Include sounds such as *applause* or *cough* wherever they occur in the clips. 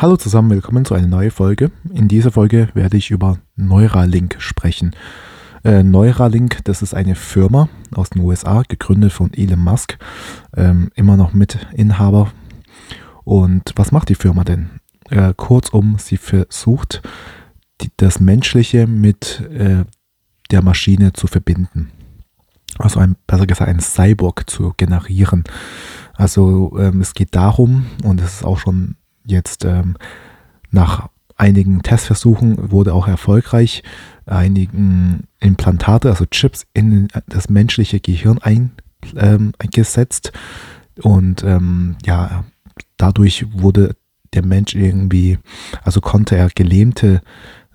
Hallo zusammen, willkommen zu einer neuen Folge. In dieser Folge werde ich über Neuralink sprechen. Äh, Neuralink, das ist eine Firma aus den USA, gegründet von Elon Musk, ähm, immer noch Mitinhaber. Und was macht die Firma denn? Äh, kurzum, sie versucht, die, das Menschliche mit äh, der Maschine zu verbinden. Also ein, besser gesagt, ein Cyborg zu generieren. Also ähm, es geht darum, und es ist auch schon jetzt ähm, nach einigen Testversuchen wurde auch erfolgreich einigen Implantate, also Chips in das menschliche Gehirn ähm, eingesetzt und ähm, ja, dadurch wurde der Mensch irgendwie, also konnte er gelähmte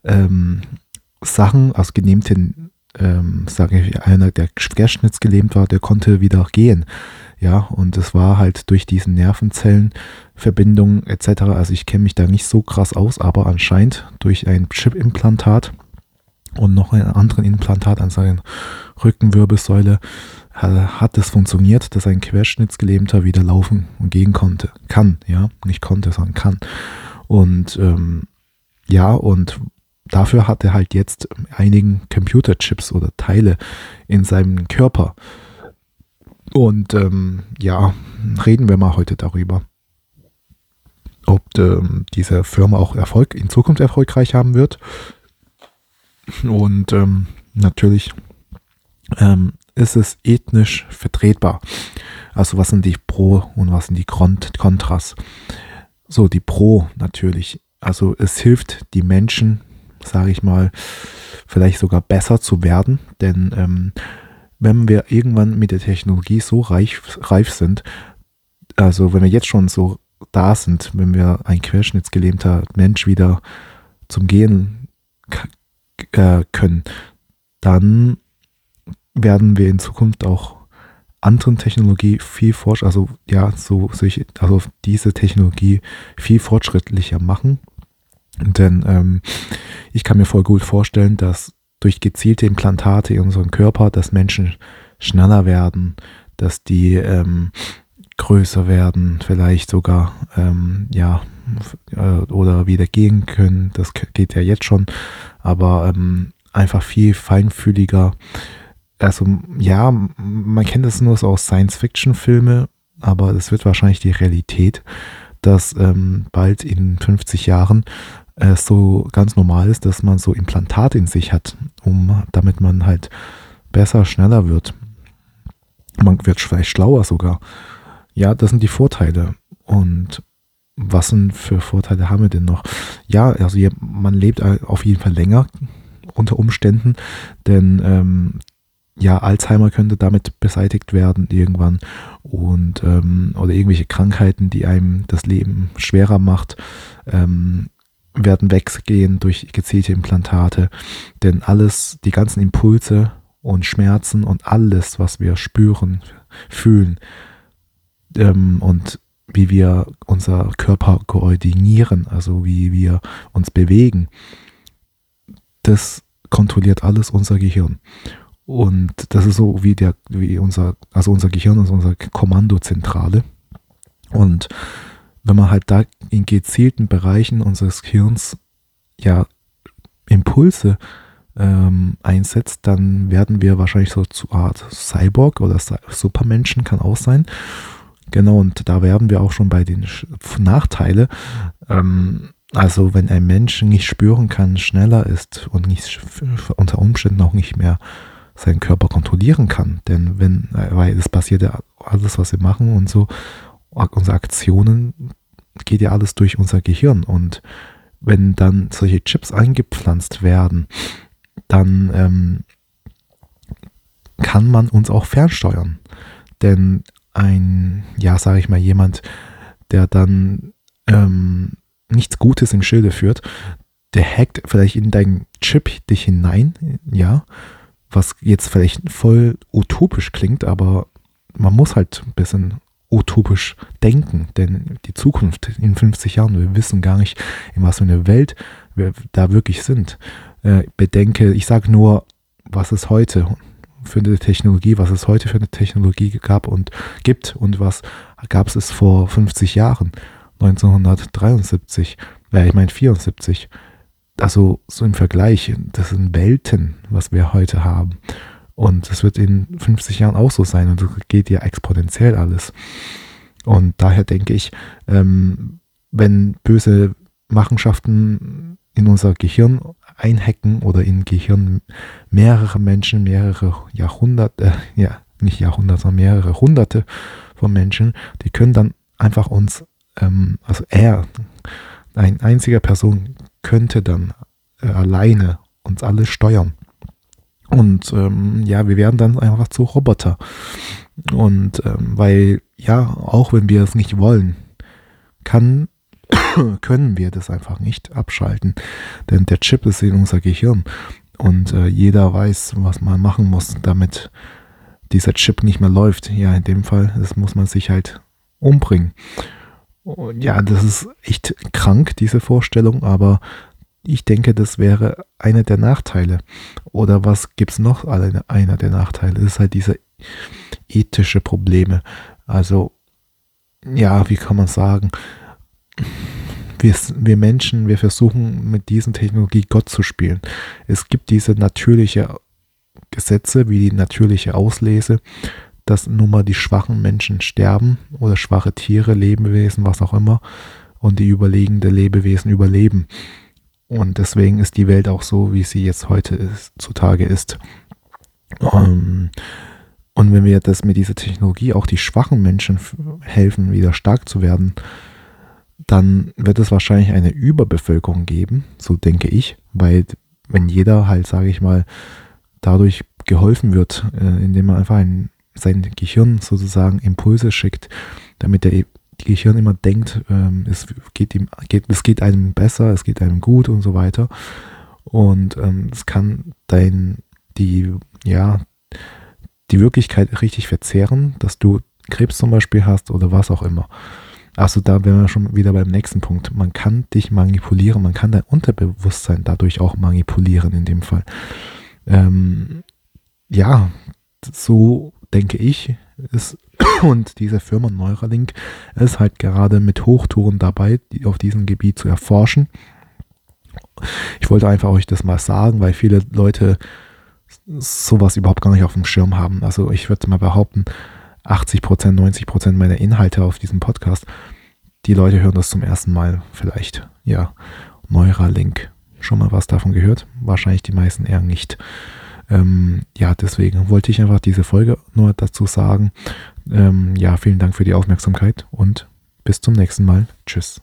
ähm, Sachen, also gelähmte, ähm, sage ich, einer, der querschnittsgelähmt war, der konnte wieder gehen. Ja, und es war halt durch diesen Nervenzellenverbindungen etc. Also ich kenne mich da nicht so krass aus, aber anscheinend durch ein Chip-Implantat und noch ein anderes Implantat an seiner Rückenwirbelsäule hat es funktioniert, dass ein Querschnittsgelähmter wieder laufen und gehen konnte. Kann, ja, nicht konnte, sondern kann. Und ähm, ja, und dafür hat er halt jetzt einigen Computerchips oder Teile in seinem Körper. Und ähm, ja, reden wir mal heute darüber, ob ähm, diese Firma auch Erfolg in Zukunft erfolgreich haben wird. Und ähm, natürlich ähm, ist es ethnisch vertretbar. Also was sind die Pro und was sind die Kontras? So, die Pro natürlich. Also es hilft die Menschen, sage ich mal, vielleicht sogar besser zu werden, denn ähm, wenn wir irgendwann mit der Technologie so reif, reif sind, also wenn wir jetzt schon so da sind, wenn wir ein querschnittsgelähmter Mensch wieder zum Gehen äh, können, dann werden wir in Zukunft auch anderen Technologie viel forsch, also ja, so solche, also diese Technologie viel fortschrittlicher machen. Denn ähm, ich kann mir voll gut vorstellen, dass durch gezielte Implantate in unserem Körper, dass Menschen schneller werden, dass die ähm, größer werden, vielleicht sogar ähm, ja äh, oder wieder gehen können. Das geht ja jetzt schon, aber ähm, einfach viel feinfühliger. Also ja, man kennt das nur so aus Science-Fiction-Filme, aber es wird wahrscheinlich die Realität, dass ähm, bald in 50 Jahren es äh, so ganz normal ist, dass man so Implantate in sich hat, um damit man halt besser, schneller wird. Man wird vielleicht schlauer sogar. Ja, das sind die Vorteile. Und was sind für Vorteile haben wir denn noch? Ja, also man lebt auf jeden Fall länger unter Umständen, denn ähm, ja, Alzheimer könnte damit beseitigt werden irgendwann und ähm, oder irgendwelche Krankheiten, die einem das Leben schwerer macht. Ähm, werden weggehen durch gezielte Implantate. Denn alles, die ganzen Impulse und Schmerzen und alles, was wir spüren, fühlen ähm, und wie wir unser Körper koordinieren, also wie wir uns bewegen, das kontrolliert alles unser Gehirn. Und das ist so wie der, wie unser, also unser Gehirn ist unsere Kommandozentrale. Und wenn man halt da in gezielten Bereichen unseres Gehirns ja Impulse ähm, einsetzt, dann werden wir wahrscheinlich so zu Art Cyborg oder Supermenschen kann auch sein. Genau, und da werden wir auch schon bei den Nachteilen. Ähm, also wenn ein Mensch nicht spüren kann, schneller ist und nicht unter Umständen auch nicht mehr seinen Körper kontrollieren kann. Denn wenn, weil es passiert ja alles, was wir machen und so, unsere Aktionen geht ja alles durch unser Gehirn. Und wenn dann solche Chips eingepflanzt werden, dann ähm, kann man uns auch fernsteuern. Denn ein, ja, sage ich mal, jemand, der dann ähm, nichts Gutes im Schilde führt, der hackt vielleicht in deinen Chip dich hinein, ja, was jetzt vielleicht voll utopisch klingt, aber man muss halt ein bisschen utopisch denken, denn die Zukunft in 50 Jahren, wir wissen gar nicht, in was für einer Welt wir da wirklich sind. Äh, bedenke, ich sage nur, was es heute für eine Technologie, was es heute für eine Technologie gab und gibt und was gab es vor 50 Jahren. 1973, äh, ich meine 74. Also so im Vergleich, das sind Welten, was wir heute haben. Und es wird in 50 Jahren auch so sein und es geht ja exponentiell alles. Und daher denke ich, ähm, wenn böse Machenschaften in unser Gehirn einhacken oder in Gehirn mehrere Menschen, mehrere Jahrhunderte, äh, ja, nicht Jahrhunderte, sondern mehrere Hunderte von Menschen, die können dann einfach uns, ähm, also er, eine einzige Person könnte dann äh, alleine uns alle steuern. Und ähm, ja, wir werden dann einfach zu Roboter. Und ähm, weil, ja, auch wenn wir es nicht wollen, kann, *coughs* können wir das einfach nicht abschalten. Denn der Chip ist in unser Gehirn. Und äh, jeder weiß, was man machen muss, damit dieser Chip nicht mehr läuft. Ja, in dem Fall, das muss man sich halt umbringen. Und ja, das ist echt krank, diese Vorstellung, aber ich denke, das wäre einer der Nachteile. Oder was gibt es noch? Einer der Nachteile das ist halt diese ethische Probleme. Also, ja, wie kann man sagen? Wir, wir Menschen, wir versuchen mit diesen Technologie Gott zu spielen. Es gibt diese natürliche Gesetze wie die natürliche Auslese, dass nun mal die schwachen Menschen sterben oder schwache Tiere, Lebewesen, was auch immer, und die überlegende Lebewesen überleben. Und deswegen ist die Welt auch so, wie sie jetzt heute ist, zutage ist. Ähm, und wenn wir das mit dieser Technologie auch die schwachen Menschen helfen, wieder stark zu werden, dann wird es wahrscheinlich eine Überbevölkerung geben, so denke ich, weil wenn jeder halt, sage ich mal, dadurch geholfen wird, äh, indem man einfach ein, sein Gehirn sozusagen Impulse schickt, damit der Gehirn immer denkt, ähm, es, geht ihm, geht, es geht einem besser, es geht einem gut und so weiter. Und ähm, es kann dein, die, ja, die Wirklichkeit richtig verzehren, dass du Krebs zum Beispiel hast oder was auch immer. Also da wären wir schon wieder beim nächsten Punkt. Man kann dich manipulieren, man kann dein Unterbewusstsein dadurch auch manipulieren in dem Fall. Ähm, ja, so denke ich, ist *coughs* und diese Firma Neuralink ist halt gerade mit Hochtouren dabei, die auf diesem Gebiet zu erforschen. Ich wollte einfach euch das mal sagen, weil viele Leute sowas überhaupt gar nicht auf dem Schirm haben. Also ich würde mal behaupten, 80 Prozent, 90 Prozent meiner Inhalte auf diesem Podcast, die Leute hören das zum ersten Mal vielleicht. Ja, Neuralink. Schon mal was davon gehört? Wahrscheinlich die meisten eher nicht. Ähm, ja, deswegen wollte ich einfach diese Folge nur dazu sagen. Ähm, ja, vielen Dank für die Aufmerksamkeit und bis zum nächsten Mal. Tschüss.